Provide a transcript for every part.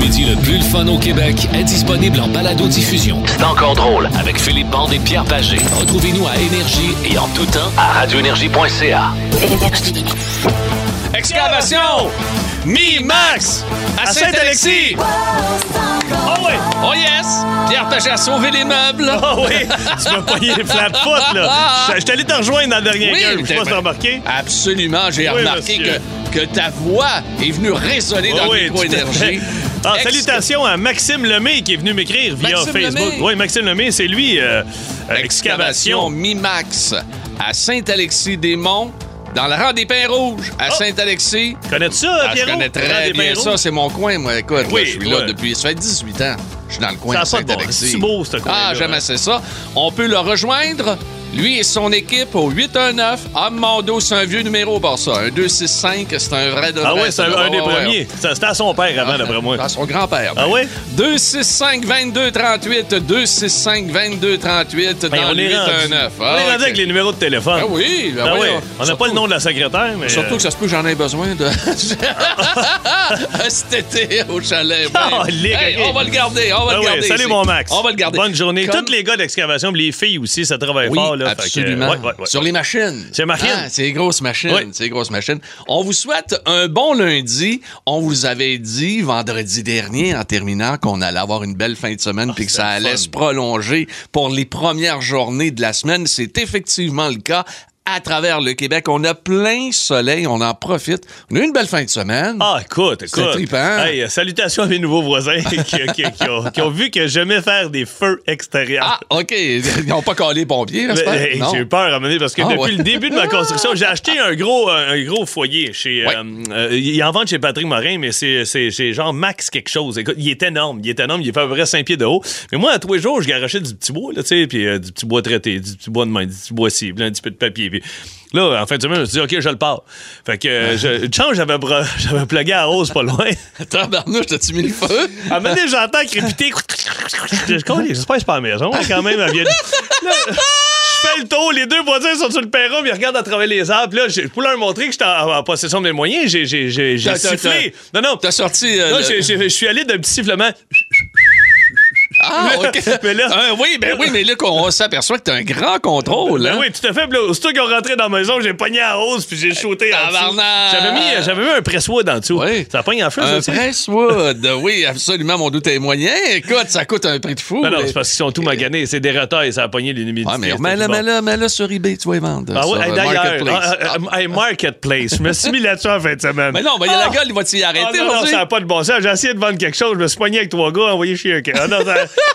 midi le plus le fun au Québec est disponible en balado-diffusion. C'est encore drôle avec Philippe Bande et Pierre Pagé. Retrouvez-nous à Énergie et en tout temps à radioénergie.ca. Exclamation! Mi-Max! À Saint-Alexis! Oh oui! Oh yes! Pierre Pagé a sauvé les meubles! Oh oui! Tu m'as pogné les flat foot, là! Je suis allé te rejoindre dans le dernier Oui, game. Je sais pas si remarqué. Absolument, j'ai Oui, remarqué monsieur. que, que ta voix est venue résonner dans Oh oui, le micro Ah, salutations à Maxime Lemay qui est venu m'écrire via Maxime Facebook. Lemay. Oui, Maxime Lemay, c'est lui. euh, euh, Excavation. Mi-Max à Saint-Alexis-des-Monts, dans le rang des Pins Rouges, à Oh. Saint-Alexis. Connais-tu ça, Ah, je connais très bien ça, c'est mon coin, moi. Écoute, Oui, là, je suis là depuis. Ça fait 18 ans. Je suis dans le coin Ça de de bon. Saint-Alexis. C'est beau, ce coin-là, Ah, j'aime hein. assez ça. On peut le rejoindre, lui et son équipe, au 819 Amando. C'est un vieux numéro pour ça. Un 265, c'est un vrai de Ah ouais, c'est un, un des premiers. C'était à son père avant, d'après moi. À son grand-père. Ah ouais? 265 22 38 265 22 38 dans Ben, on le est rendu, 819. on est rendu avec les numéros de téléphone. Ah oui, ben Ah voyons. ouais. On n'a pas le nom de la secrétaire, mais. Surtout euh, que ça se peut que j'en ai besoin de cet été au chalet. Ben, Ah, hey, ok. On va le garder, on va Ah le ouais, garder. salut ici. mon Max. On va le garder. Bonne journée. Comme- Tous les gars d'excavation, les filles aussi, ça travaille Oui, fort. Là, Fait que, absolument. ouais, ouais, ouais. Sur les machines. Ah, c'est les grosses machines. C'est grosses machines. On vous souhaite un bon lundi. On vous avait dit vendredi dernier, en terminant, qu'on allait avoir une belle fin de semaine puis que ça Ah, allait fun. se prolonger pour les premières journées de la semaine. C'est effectivement le cas. À travers le Québec, on a plein soleil, on en profite. On a eu une belle fin de semaine. Ah, écoute, C'est écoute. trippant. Hey, salutations à mes nouveaux voisins qui, qui- qui ont, qui ont vu que j'aimais faire des feux extérieurs. Ah, OK. Ils n'ont pas collé les pompiers, hey. J'ai eu peur à mener parce que Ah, depuis ouais. le début de ma construction, j'ai acheté un gros, un gros foyer chez. Ouais. euh, euh, il en vend chez Patrick Morin, mais c'est genre max quelque chose. Écoute, il est énorme. Il est énorme. Il fait à peu près 5 pieds de haut. Mais moi, à tous les jours, je garochais du petit bois, là, tu sais, puis euh, du petit bois traité, du petit bois de main, du petit bois cible, un petit peu de papier. Puis là, en fin de semaine, je me suis dit, OK, je le pars. Fait que, euh, je, j'avais j'avais plugué à Rose pas loin. Tabarnouche, t'as-tu mis le feu? À un moment donné, j'entends crépiter. Je J'espère que c'est pas à la maison. Quand même, elle vient de- je fais le tour, les deux voisins sont sur le perron, ils regardent à travers les arbres. Puis là, pour leur montrer que j'étais en, en possession de mes moyens, j'ai sifflé. Non, non. T'as sorti. euh, Là, le- je suis allé d'un petit sifflement. Ah, OK. Mais là- Ah, oui, ben oui, mais là, on s'aperçoit que t'as un grand contrôle. Ben hein? oui, tout à fait. Puis là, aussitôt qu'ils ont rentré dans la maison, j'ai pogné à rose, puis j'ai shooté en dessous. J'avais mis, j'avais mis un presse-wood en dessous. Oui. Ça a pogné en feu, Un. Presswood. oui, absolument, mon doute est moyen. Écoute, ça coûte un prix de fou. Non, non, c'est parce qu'ils sont tout maganés. C'est des retails, ça a pogné l'humidité. Ouais, mais mets-le, mets-le, mets-le sur eBay, tu vas y vendre. Ah hey, euh, d'ailleurs, Marketplace. ah, ah, hey, Marketplace. Je me suis mis là-dessus en fin de semaine. Mais non, mais il y a la gueule, il va t'y Ah, arrêter non, ça n'a pas de bon sens. J'ai essayé de vendre quelque chose, je me suis pogné avec trois gars, envoyé chez un Ah,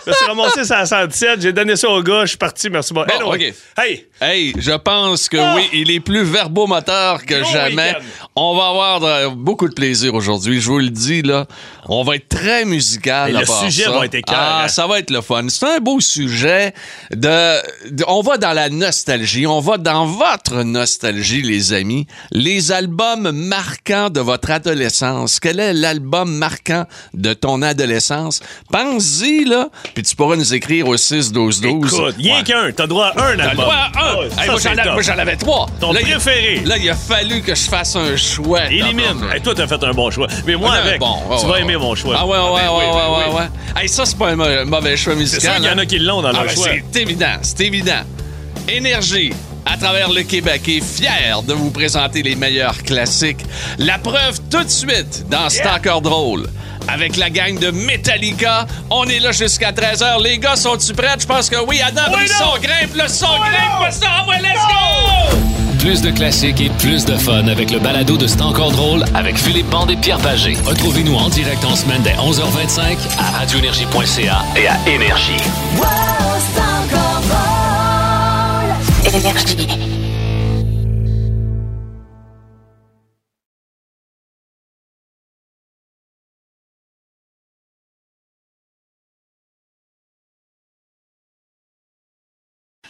je me suis ramassé ça à 117, j'ai donné ça au gars, je suis parti, merci beaucoup. Bon, Anyway. OK. Hey! Hey, je pense que Ah! oui, il est plus verbomoteur que Gros jamais. week-end. On va avoir beaucoup de plaisir aujourd'hui, je vous le dis là. On va être très musical. Le sujet ça. va être écœurant. Ah, ça va être le fun. C'est un beau sujet de, de- on va dans la nostalgie, on va dans votre nostalgie les amis, les albums marquants de votre adolescence. Quel est l'album marquant de ton adolescence? Pense-y là, puis tu pourras nous écrire au 6 12 12. Écoute, rien Ouais. qu'un, t'as droit à un T'as album. droit à un. Ah Hey, moi, c'est j'en avais trois. Ton Là, il- préféré. Là, il a fallu que je fasse un choix. Élimine. Hey, toi, t'as fait un bon choix. Mais moi, avec, bon, tu vas aimer mon choix. Ah ouais, ouais, Ben ouais, oui, ouais, ben ouais, oui. ouais. Hey, ça, c'est pas un mau- mauvais choix C'est musical. sûr qu'il y en hein. a qui l'ont dans Ah, leur ben, choix. c'est évident, c'est évident. Énergie à travers le Québec est fier de vous présenter les meilleurs classiques. La preuve tout de suite dans C'est encore drôle. Avec la gang de Metallica, on est là jusqu'à 13h. Les gars, sont-tu prêts? Je pense que oui. Adam, Oui, le son grimpe, le son grimpe, le son, ouais, let's go! Plus de classiques et plus de fun avec le balado de C'est encore drôle avec Philippe Bande et Pierre Pagé. Retrouvez-nous en direct en semaine dès 11h25 à radioénergie.ca et à Énergie. Énergie.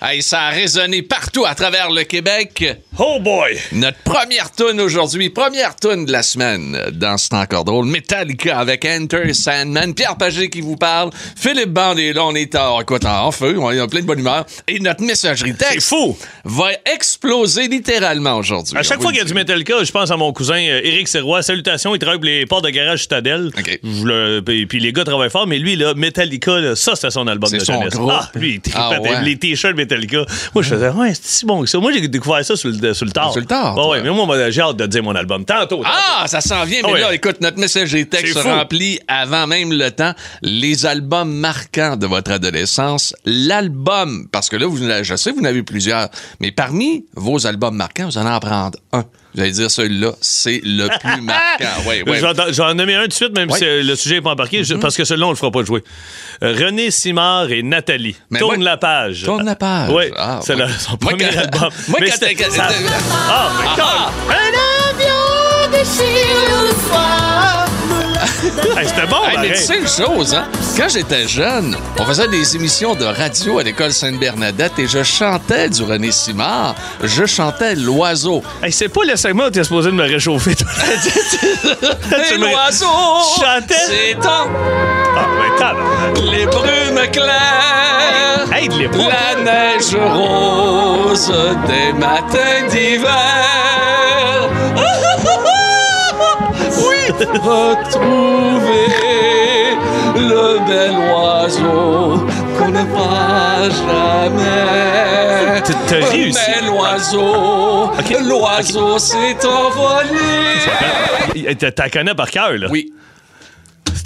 Hey, ça a résonné partout à travers le Québec. Oh boy! Notre première tune aujourd'hui, première tune de la semaine dans C'est encore drôle. Metallica avec Enter Sandman. Pierre Pagé qui vous parle. Philippe Band est là, on est en, écoute, en feu, on est en plein de bonne humeur. Et notre messagerie C'est texte fou! va exploser littéralement aujourd'hui. À chaque fois qu'il y a du. Metallica, je pense à mon cousin euh, Éric Serrois. Salutations, il travaille pour les portes de garage Stadel. OK. Je le- puis puis les gars travaillent fort, mais lui, là, Metallica, là, ça, c'était son album C'est de son jeunesse. Ah, lui, Ah, ouais. les t-shirts Metallica. Moi, je faisais, ouais, c'est si bon que ça. Moi, j'ai découvert ça sur le, sur le tard. Sur le tard, Ah, ouais, mais moi, j'ai hâte de dire mon album. Tantôt. tantôt. Ah, ça s'en vient, mais Ah ouais. là, écoute, notre messagerie texte se fou. remplit avant même le temps. Les albums marquants de votre adolescence, l'album, parce que là, vous, je sais, vous en avez plusieurs, mais parmi vos albums marquants, vous allez en prendre un. Vous allez dire celui-là, c'est le plus marquant. Oui, oui. Je vais en- je vais en nommer un tout de suite, même Ouais. si le sujet n'est pas embarqué, je- parce que celui-là, on le fera pas jouer. Euh, René Simard et Nathalie. Mais Tourne la page. Tourne la page. Oui, Ah, c'est le- son moi, premier quand- album. moi, Mais quand ça- Ah, mais Ah, calme. Hey, C'était bon, Hey, mais tu sais une chose, hein? Quand j'étais jeune, on faisait des émissions de radio à l'école Sainte-Bernadette et je chantais du René Simard. Je chantais L'Oiseau. Hey, c'est pas le segment où t'es supposé de me réchauffer, toi. Tu me- l'oiseau, chantais? c'est en Ah, ben, les brumes claires, Hey, l'époque. la neige rose des matins d'hiver. Retrouver le bel oiseau qu'on ne voit jamais. T'as- réussi. Mais l'oiseau, Ok. l'oiseau s'est envolé. T'as connais par cœur, là. Oui.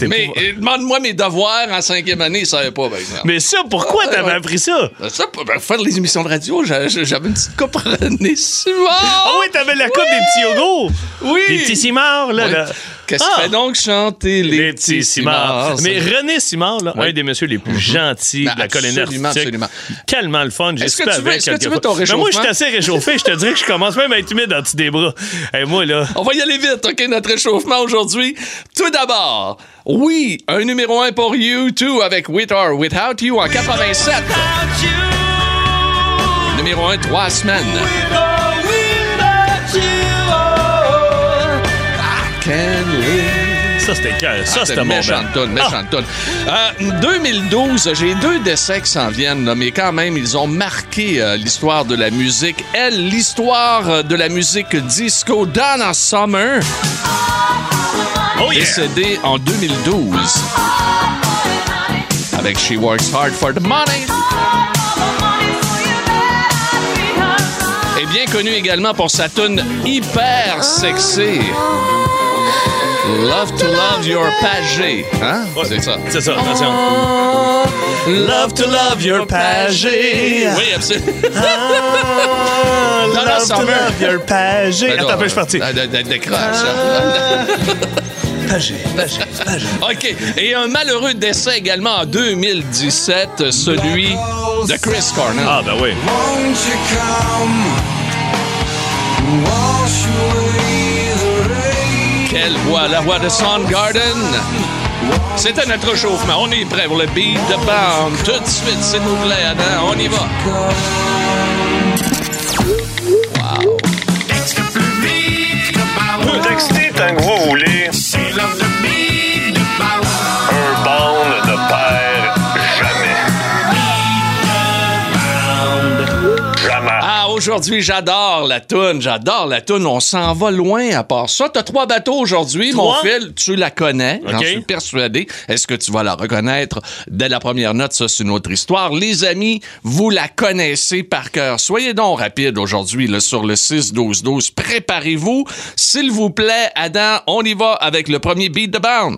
C'était Mais euh, demande-moi mes devoirs en cinquième année, ça savait pas, par exemple. Mais ça, pourquoi Ouais, t'avais ouais. appris ça? Ça, pour ben, faire les émissions de radio, j'a- j'a- j'avais une petite coupe René Simard. Ah oui, t'avais la coupe des petits yogos. Oui. Les petits cimards, là. Là. Qu'est-ce Ah. qui fait donc chanter les, Les petits cimards. Mais René Simard, là, Oui. un des messieurs les plus gentils Ben, de la colonie absolument, artistique. absolument. Tellement le fun. Est-ce que tu veux- avec est-ce que tu veux ton Mais moi, je suis réchauffement? assez réchauffé. Je te dirais que je commence même à être humide en dessous des bras. Et moi, là. On va y aller vite, OK, notre réchauffement aujourd'hui. Tout d'abord, oui, un numéro 1 pour U2 avec With or Without You en 87. Numéro 1, trois semaines. Ça, c'était cœur. Ça, Ah, c'était mon méchante band. toune, méchante toune. Euh, 2012, j'ai deux décès qui s'en viennent, là, mais quand même, ils ont marqué euh, l'histoire de la musique. Elle, l'histoire euh, de la musique disco, Donna Summer, Oh, yeah. décédée en 2012. Avec She Works Hard for the Money. Et bien connue également pour sa tune hyper sexy. Love to love your pagé. Hein? Ouais, C'est ça. C'est ça, attention. Love to love your pagé. Oui, absolument. Ah, love to love your pagé. Ben là, Attends, peu, je suis parti. de- de- Décroche. hein. Pagé, pagé, pagé. OK. Et un malheureux décès également en 2017, celui de Chris Cornell. Ah, ben oui. Won't you come wash away? Quelle voix, la voix de Soundgarden. C'était notre chauffement. On est prêt pour le beat de band. Tout de suite, s'il vous plaît, Adam. On y va. Wow. Vous textez tant que vous voulez. Aujourd'hui, j'adore la toune. J'adore la toune. On s'en va loin à part ça. T'as trois bateaux aujourd'hui, mon Trois? fil. Tu la connais. J'en OK. suis persuadé. Est-ce que tu vas la reconnaître dès la première note? Ça, c'est une autre histoire. Les amis, vous la connaissez par cœur. Soyez donc rapides aujourd'hui sur le 6-12-12. Préparez-vous. S'il vous plaît, Adam, on y va avec le premier beat de band.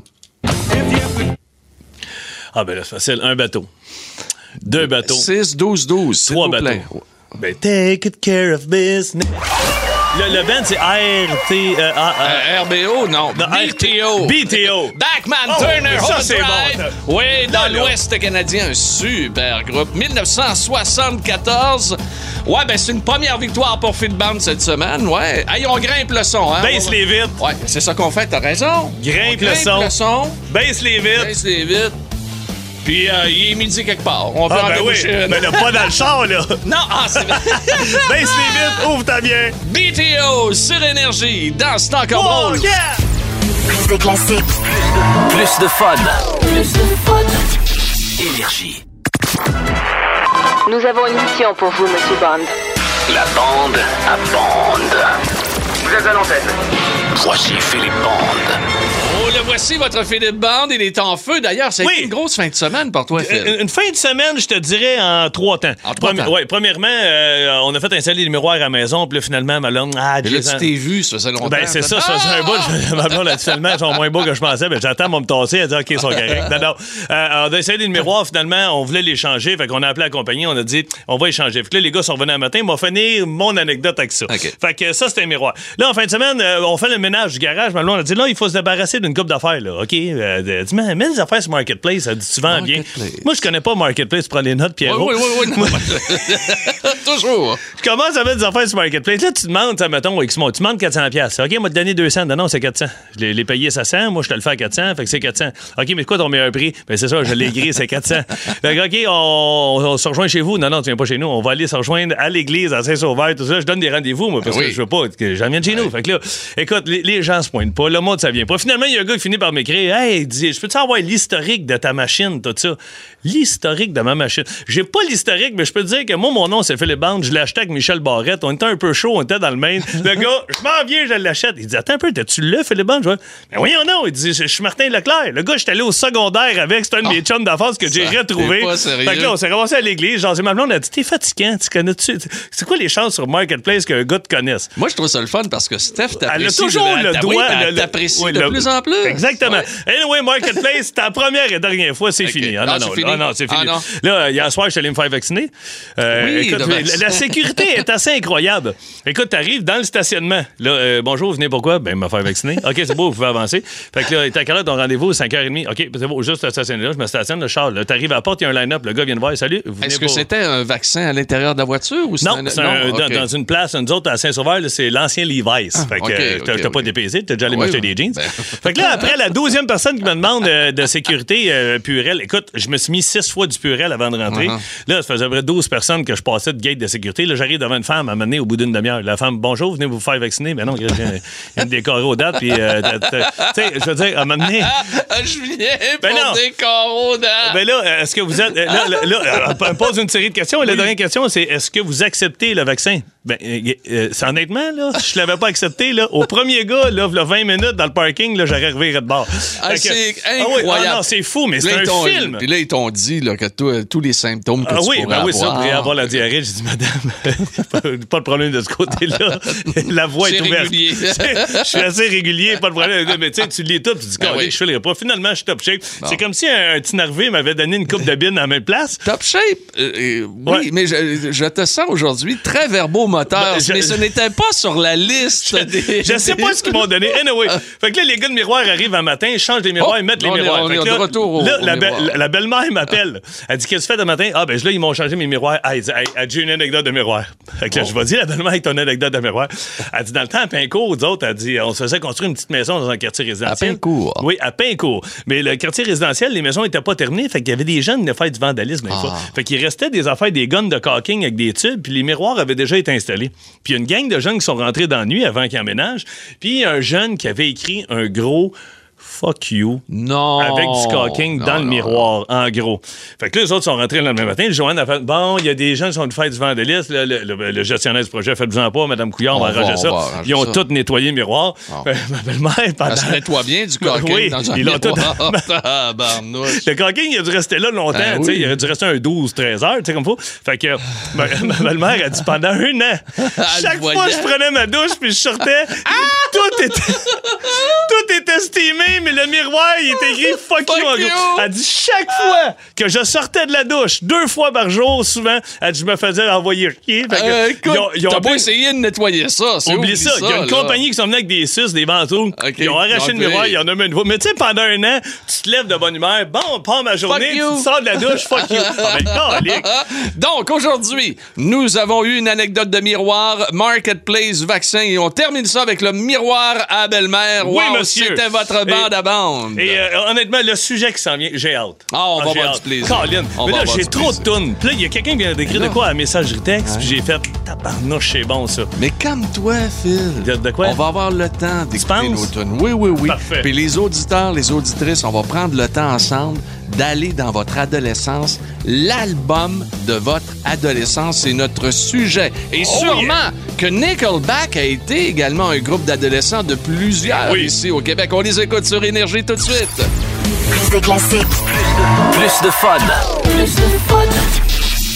Ah, ben là, c'est facile. Un bateau. Deux bateaux. 6-12-12. s'il Trois vous bateaux. Ben, take it care of business. Le, le band, c'est RT. euh, ah, ah, Euh, RBO, non. BTO. BTO. Backman Oh, Turner ça, Drive. bon. Oui, dans l'Ouest canadien, un super groupe. 1974. Ouais, ben c'est une première victoire pour Phil Band cette semaine. Ouais. Hey, on grimpe le son, hein. Baisse les vitres. Ouais, c'est ça qu'on fait, t'as raison. Grimpe On le son. le son. Baisse les vitres. Baisse les vitres. Puis euh, il est midi quelque part. On peut Ah, en ben oui. une. Mais là, pas dans le char, là. Non, ah, c'est Baisse les vitres, ouvre ta bien. BTO sur Énergie dans C'est encore Oh, drôle. yeah! Plus de classiques, Plus de fun. plus de fun. Énergie. Nous avons une mission pour vous, Monsieur Bond. La bande à bande. Vous êtes à l'antenne. Voici Philippe Bande. Le voici, votre Philippe Band. Il est en feu. D'ailleurs, c'est Oui. une grosse fin de semaine pour toi, Phil. Une, une fin de semaine, je te dirais, en trois temps. En trois temps. ouais, premièrement, euh, on a fait installer les miroirs à la maison, puis là, finalement, ma blonde, ah, là, tu t'es vu, ça faisait longtemps. Ben, c'est ça, ça faisait un bout. Ma blonde a dit finalement, ils sont moins beaux que je pensais. Ben, j'attends, mon me tasser. Elle dit, OK, ils sont corrects. Non, non. Euh, on a essayé les miroirs, finalement, on voulait les changer. Fait qu'on a appelé la compagnie, on a dit, on va les changer. Fait que là, les gars sont revenus un matin, ils m'ont finir mon anecdote avec ça. OK. Fait que ça, c'était un miroir. Là, en fin de semaine, euh, on fait le ménage du garage. Ma blonde a dit, là, il faut se débarrasser d'une d'affaires, là. OK? Euh, dit, mais mets les affaires sur Marketplace. Elle dit, vends bien. Moi, je connais pas Marketplace. Tu prends les notes, Oui, Pierrot. oui, oui, oui. non. Toujours. Je commence à mettre des affaires sur Marketplace. Là, tu demandes, ça, mettons, X, tu demandes 400 pièces. OK, moi, te donner 200. Non, non, c'est 400. Je l'ai- l'ai payé 500. Moi, je te le fais à 400. Fait que c'est 400. OK, mais quoi ton meilleur prix? Ben, c'est ça, je l'ai gris, c'est 400. Fait que, OK, on, on se rejoint chez vous. Non, non, tu viens pas chez nous. On va aller se rejoindre à l'église, à Saint-Sauveur, tout ça. Je donne des rendez-vous, moi, parce Ben oui. que je veux pas que j'en vienne chez nous. Fait que là, écoute, les, les gens se pointent pas. Le monde, ça vient pas. Finalement, il y a un gars qui finit par m'écrire Hey, dit, je peux-tu avoir l'historique de ta machine, tout ça? L'historique de ma machine. J'ai pas l'historique, mais je peux te dire que moi, mon nom, c'est Philippe Bande. Je l'ai acheté avec Michel Barrette. On était un peu chaud, on était dans le Maine. Le gars, je m'en viens, je l'achète. Il dit, attends un peu, t'as-tu le Philippe Bande? Je mais voyons, non. Il dit, je suis Martin Leclerc. Le gars, j'étais allé au secondaire avec. C'était un de mes chums d'enfance que j'ai retrouvé. t'es pas sérieux. Fait que là, on s'est ramassé à l'église. Genre, ma blonde, a dit, t'es fatigant. Tu connais-tu? C'est quoi les chances sur Marketplace qu'un gars te connaisse? Moi, je trouve ça le fun parce que Steph t'apprécie. Elle a toujours le doigt. oui, le- de plus en plus. Exactement. Anyway, Marketplace, la première et dernière fois, c'est fini. Ah, Ah, non, non, fini? ah, non, c'est fini. Ah, non. Là, hier soir, je suis allé me faire vacciner. Euh, Oui, écoute, la sécurité est assez incroyable. Écoute, t'arrives dans le stationnement. Là, euh, bonjour, vous venez pourquoi? Ben, me faire vacciner. OK, c'est beau, vous pouvez avancer. Fait que là, t'as heure ton rendez-vous? 5h30. OK, c'est beau, juste te stationner là. Je me stationne, le char. Là, t'arrives à la porte, il y a un line-up. Le gars vient de voir. Salut. Est-ce que c'était un vaccin à l'intérieur de la voiture ou non, c'est un- ok. dans, dans une place, nous autres, à Saint-Sauveur, c'est l'ancien Levi's. fait que euh, t'as pas dépaysé, t'as déjà allé m'acheter des jeans. Ben. fait que là, après, la douzième personne qui me demande euh, de sécurité euh, Purel, écoute, je me suis mis six fois du Purel avant de rentrer. Uh-huh. Là, ça faisait à peu près 12 personnes que je passais de gate de sécurité. Là, j'arrive devant une femme à mener au bout d'une demi-heure. La femme, bonjour, venez vous faire vacciner? Mais non, il vient de décorer aux dates. Puis, euh, tu sais, je veux dire, à Ah, je viens Ben pour non. des carreaux dans... ben là, est-ce que vous êtes. euh, Là, là, pose une série de questions. Et La dernière question, c'est est-ce que vous acceptez le vaccin? Ben, euh, honnêtement, là, si je l'avais pas accepté, là, au premier gars, là, v'là 20 minutes dans le parking, là, j'aurais de bord. Ah, que- c'est Ah oui, incroyable. ah non, c'est fou, mais c'est un film. Puis là, ils t'ont dit là, que toi, tous les symptômes que Ah tu oui, pourrais ben oui, ça, avoir. avoir la diarrhée. J'ai dit, madame, pas de problème de ce côté-là. La voix est, ouverte. Je suis assez régulier, pas de problème. Mais tu sais, tu lis tout, tu dis, Ben oui. je fais pas. Finalement, je suis top shape. C'est comme si un, petit nervé m'avait donné une coupe de bine à la même place. Top shape, euh, euh, oui, Ouais. mais je, je te sens aujourd'hui très verbomoteur, Ben, je- mais ce n'était pas sur la liste des... Je sais pas ce qu'ils m'ont donné. Anyway. Fait que là, les gars de miroir arrivent un matin, ils changent les miroirs, Oh, ils mettent les on est- miroirs. on Fait est que de là, retour au- là, au la, be- miroir. la- la belle-mère m'appelle. Elle dit Qu'est-ce que tu fais de matin? Ah, ben là, ils m'ont changé mes miroirs. Ah, elle dit Hey, elle dit, J'ai une anecdote de miroir? Fait que là, je vais dire la belle-mère avec ton anecdote de miroir. Elle dit Dans le temps, à Pincourt, nous autres, elle dit On se faisait construire une petite maison dans un quartier résidentiel. À Pincourt? Oui, à Pincourt. Mais le quartier résidentiel, les maisons n'étaient pas terminées. Fait qu'il y avait des jeunes qui venaient faire du vandalisme Ah. fois. Fait qu'il restait des affaires, des guns de caulking avec des tubes, puis les miroirs avaient déjà été installés. Puis il y a une gang de jeunes qui sont rentrés dans la nuit avant qu'ils emménagent. Puis un jeune qui avait écrit un gros fuck you Non. avec du caulking Non, dans le non, miroir, en gros. Fait que là, les autres sont rentrés le lendemain matin. Joanne a fait Bon, il y a des gens qui sont venus faire du vandalisme. Le, le- le- gestionnaire du projet, faites-vous-en pas, Madame Couillard, on, va arranger ça. va arranger Ils ont tous nettoyé le miroir. Ah. Ma belle-mère, pendant. Ça se nettoie bien du caulking Oui, dans un ils tout-. Le caulking, il a dû rester là longtemps. Ben oui. Il a dû rester un 12-13 heures, tu sais, comme faut. Fait que ma, ma belle-mère a dit pendant un an, chaque fois voyait. je prenais ma douche puis je sortais, tout était tout était steamé, mais le miroir, il était écrit fuck, Fuck you. en you. gros. Elle dit chaque fois que je sortais de la douche, deux fois par jour, souvent, elle dit je me faisais envoyer chier. Euh, écoute, ils ont- ils ont t'as pas essayé de nettoyer ça. Oublie ça. Il y a une là. compagnie qui sont venus avec des suces, des ventouses. OK. Ils ont arraché Ils ont le miroir, fait- il y en a mis une nouveau. Mais tu sais, pendant un an, tu te lèves de bonne humeur. Bon, on part ma journée, tu sors de la douche, fuck you. Ah, ben. Donc, aujourd'hui, nous avons eu une anecdote de miroir, Marketplace, vaccin, et on termine ça avec le miroir à belle-mère. Oui, Wow, monsieur. C'était votre bande Et- euh, honnêtement, le sujet qui s'en vient, j'ai hâte. Ah, on va j'ai avoir du plaisir. Colin. On Mais va là, avoir j'ai du trop de plaisir. tunes. Puis là, il y a quelqu'un qui vient d'écrire de quoi à messagerie texte, puis j'ai fait tabarnouche, c'est bon ça. Mais calme-toi, Phil. De- de quoi? On va avoir le temps d'écouter nos tunes. Oui, oui, oui. Parfait. Puis les auditeurs, les auditrices, on va prendre le temps ensemble d'aller dans votre adolescence. L'album de votre adolescence, c'est notre sujet. Et Oh, sûrement que Nickelback a été également un groupe d'adolescents de plusieurs Oui. ici au Québec. On les écoute sur Énergie tout de suite. Plus de classiques, Plus de fun. plus de fun.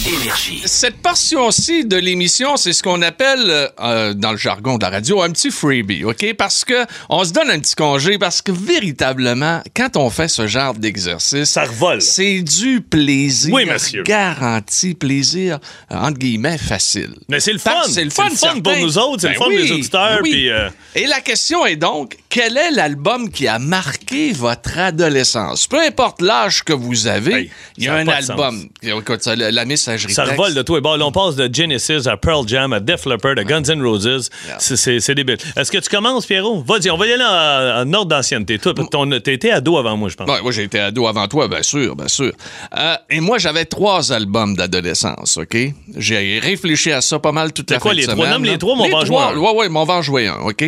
Énergie. Cette portion-ci de l'émission, c'est ce qu'on appelle, euh, dans le jargon de la radio, un petit freebie, OK? Parce que on se donne un petit congé parce que véritablement, quand on fait ce genre d'exercice, Ça revole. c'est du plaisir. Oui, monsieur. Garanti, plaisir, euh, entre guillemets, facile. Mais c'est le fun. C'est le fun, pour certain. nous autres, c'est Ben le fun oui, pour les auditeurs. oui. Euh, Et la question est donc, quel est l'album qui a marqué votre adolescence? Peu importe l'âge que vous avez, Hey, il y a a un album. Écoute, ça, la, la ça revole de tout et. Là, on passe de Genesis à Pearl Jam à Def Leppard à Guns N' Roses. Yeah. C'est- C'est c'est débile. Est-ce que tu commences, Pierrot? Vas-y, on va y aller en, en ordre d'ancienneté. Toi, t'as été ado avant moi, je pense. Ouais, moi, j'ai été ado avant toi, bien sûr, bien sûr. Euh, et moi, j'avais trois albums d'adolescence, OK? J'ai réfléchi à ça pas mal toute la quoi, fin de les trois? semaine, Nomme les trois, mais on va en jouer un. Ouais, ouais, mais on va en jouer un, OK?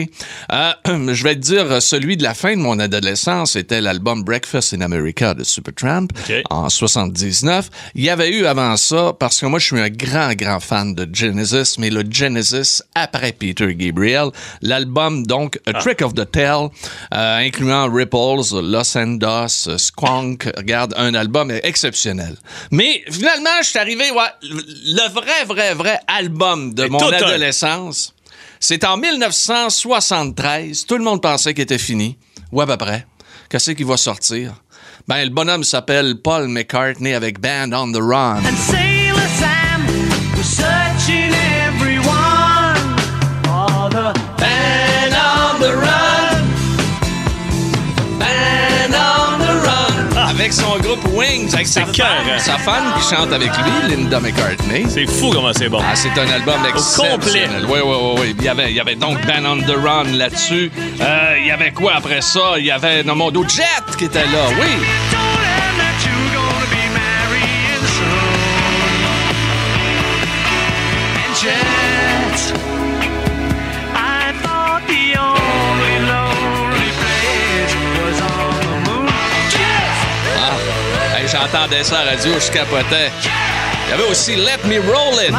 Euh, je vais te dire, celui de la fin de mon adolescence, c'était l'album Breakfast in America de Supertramp OK. en 79. Il y avait eu avant ça, parce que moi, je suis un grand, grand fan de Genesis, mais le Genesis après Peter Gabriel. L'album, donc, A Trick of the Tail, euh, incluant Ripples, Los Andos, Squonk. Regarde, un album exceptionnel. Mais finalement, je suis arrivé, ouais, le vrai, vrai, vrai album de mon adolescence. C'est en 1973. Tout le monde pensait qu'il était fini. Ou à peu près. Qu'est-ce qui va sortir? Ben, le bonhomme s'appelle Paul McCartney avec Band on the Run. Avec son groupe Wings, avec sa cœur, hein? sa femme qui chante avec lui, Linda McCartney. C'est fou comment c'est bon. Ah, c'est un album exceptionnel. Oui, oui, oui, oui. Il y avait, il y avait donc Band on the Run là-dessus. Euh, il y avait quoi après ça? Il y avait Nomondo Jet qui était là, oui. J'entendais ça à la radio, je capotais. Il y avait aussi Let Me Roll It.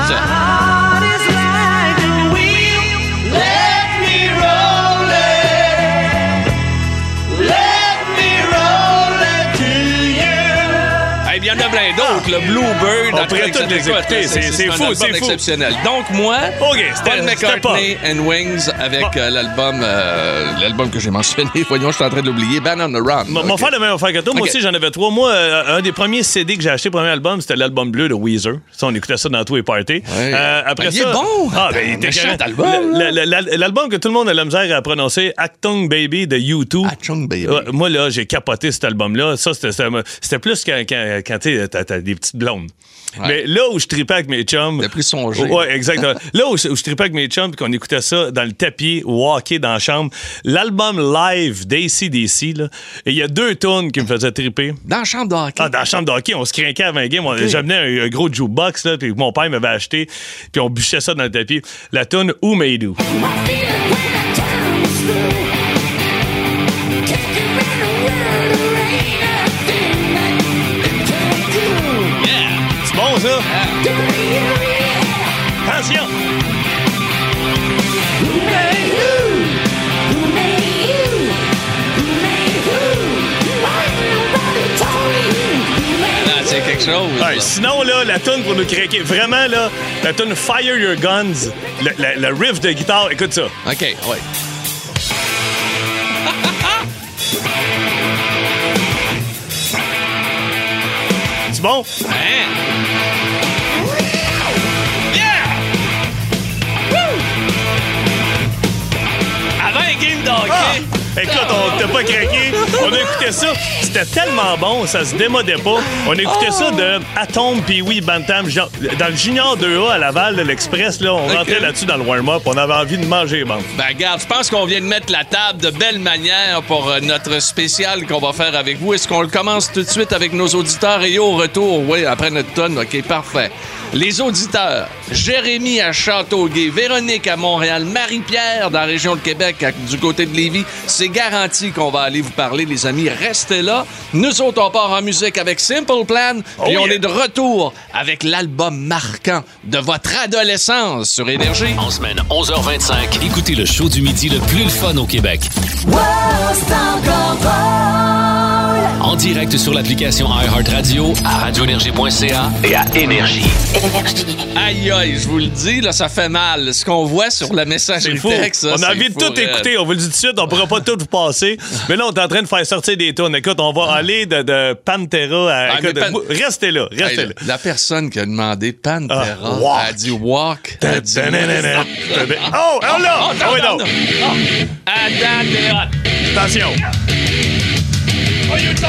D'autres. Le Bluebird. On tout pourrait cas, tous les écoute, écouter. C'est- fou, c'est fou. exceptionnel. Donc, moi, OK, c'était- Paul McCartney and Wings avec Bon. euh, l'album euh, l'album que j'ai mentionné. Voyons, je suis en train de l'oublier. Band on the Run. Mon frère la même affaire que toi. Moi aussi, j'en avais trois. Moi, euh, un des premiers CD que j'ai acheté, premier album, c'était l'album bleu de Weezer. Ça, on écoutait ça dans tous les parties. Ouais. après Ben, il ça. est bon. Ah, ben, il était carré- album, Le- le- le- L'album que tout le monde a la misère à prononcer, Actung Baby de U2. Achtung Baby. Moi, là, j'ai capoté cet album-là. Ça, c'était- plus quand, quand, quand t'as des petites blondes. Ouais. Mais là où je tripais avec mes chums. C'était plus songé. Ouais, exactement. là où, je- je tripais avec mes chums, puis qu'on écoutait ça dans le tapis, walker dans la chambre, l'album live d'ACDC, là, et il y a deux tunes qui me faisaient triper. Dans la chambre de hockey. Ah, dans la chambre de hockey, on se craquait avant un game. On- J'amenais un, un gros jukebox, là, puis mon père m'avait acheté, puis on bûchait ça dans le tapis. La tune Who Made You? Attention! Ah, c'est quelque chose. Ouais, sinon, là, la tune pour nous craquer, vraiment, là, la tune Fire Your Guns, le, le- le riff de guitare, écoute ça. OK, ouais. C'est bon? Hein? De hockey, Écoute, on t'a pas craqué. On a écouté ça. C'était tellement bon, ça se démodait pas. On a écouté ça de Atom puis oui Bantam. genre, Dans le Junior 2A à Laval, de l'Express, là, on rentrait là-dessus dans le warm-up. On avait envie de manger, bon. Ben, regarde, je pense qu'on vient de mettre la table de belle manière pour euh, notre spécial qu'on va faire avec vous. Est-ce qu'on le commence tout de suite avec nos auditeurs? Et au retour? Oui, après notre tonne. OK, parfait. Les auditeurs, Jérémy à Châteauguay, Véronique à Montréal, Marie-Pierre dans la région de Québec, à- du côté de Lévis. C'est garanti qu'on va aller vous parler, les amis. Restez là. Nous autres, on part en musique avec Simple Plan. Puis on yeah. est de retour avec l'album marquant de votre adolescence sur Énergie. En semaine 11h25, écoutez le show du midi le plus le fun au Québec. En direct sur l'application iHeartRadio, à radioénergie.ca et à Énergie. Énergie. Aïe, aïe, je vous le dis, là, ça fait mal. Ce qu'on voit sur le message C'est du fou. texte, ça, on a envie de tout raide. écouter. On vous le dit tout de suite, on pourra pas tout vous passer. Mais là, on est en train de faire sortir des tunes. Écoute, on va aller de, de Pantera à. Ah, écoute, Pan- Restez là, restez la, là. la personne qui a demandé Pantera Ah, walk. a dit Walk. a dit- Ta-da-da-da-da. Oh, oh là! Oh, Ah oui, non. Attention.